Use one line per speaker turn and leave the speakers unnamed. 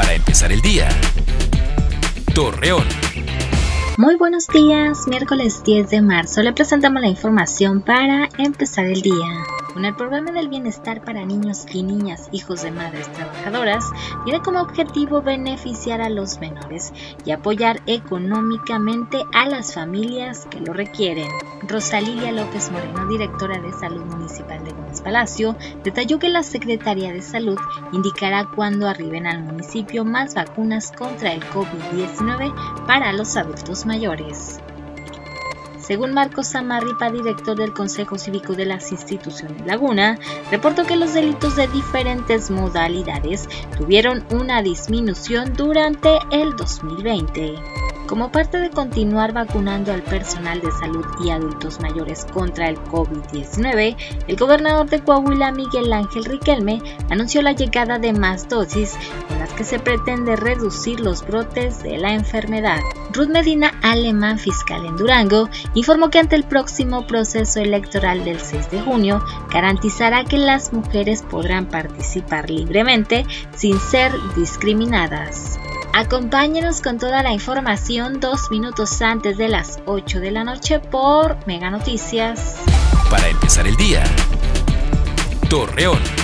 Para empezar el día. Torreón.
Muy buenos días, miércoles 10 de marzo le presentamos la información para empezar el día. Con el programa del bienestar para niños y niñas hijos de madres trabajadoras, tiene como objetivo beneficiar a los menores y apoyar económicamente a las familias que lo requieren. Rosalilia López Moreno, directora de Salud Municipal de Gómez Palacio, detalló que la Secretaría de Salud indicará cuándo arriben al municipio más vacunas contra el COVID-19 para los adultos mayores. Según Marcos Samarripa, director del Consejo Cívico de las Instituciones Laguna, reportó que los delitos de diferentes modalidades tuvieron una disminución durante el 2020. Como parte de continuar vacunando al personal de salud y adultos mayores contra el COVID-19, el gobernador de Coahuila, Miguel Ángel Riquelme, anunció la llegada de más dosis con las que se pretende reducir los brotes de la enfermedad. Ruth Medina Alemán, fiscal en Durango, informó que ante el próximo proceso electoral del 6 de junio, garantizará que las mujeres podrán participar libremente sin ser discriminadas. Acompáñenos con toda la información dos minutos antes de las 8 de la noche por Mega Noticias.
Para empezar el día. Torreón.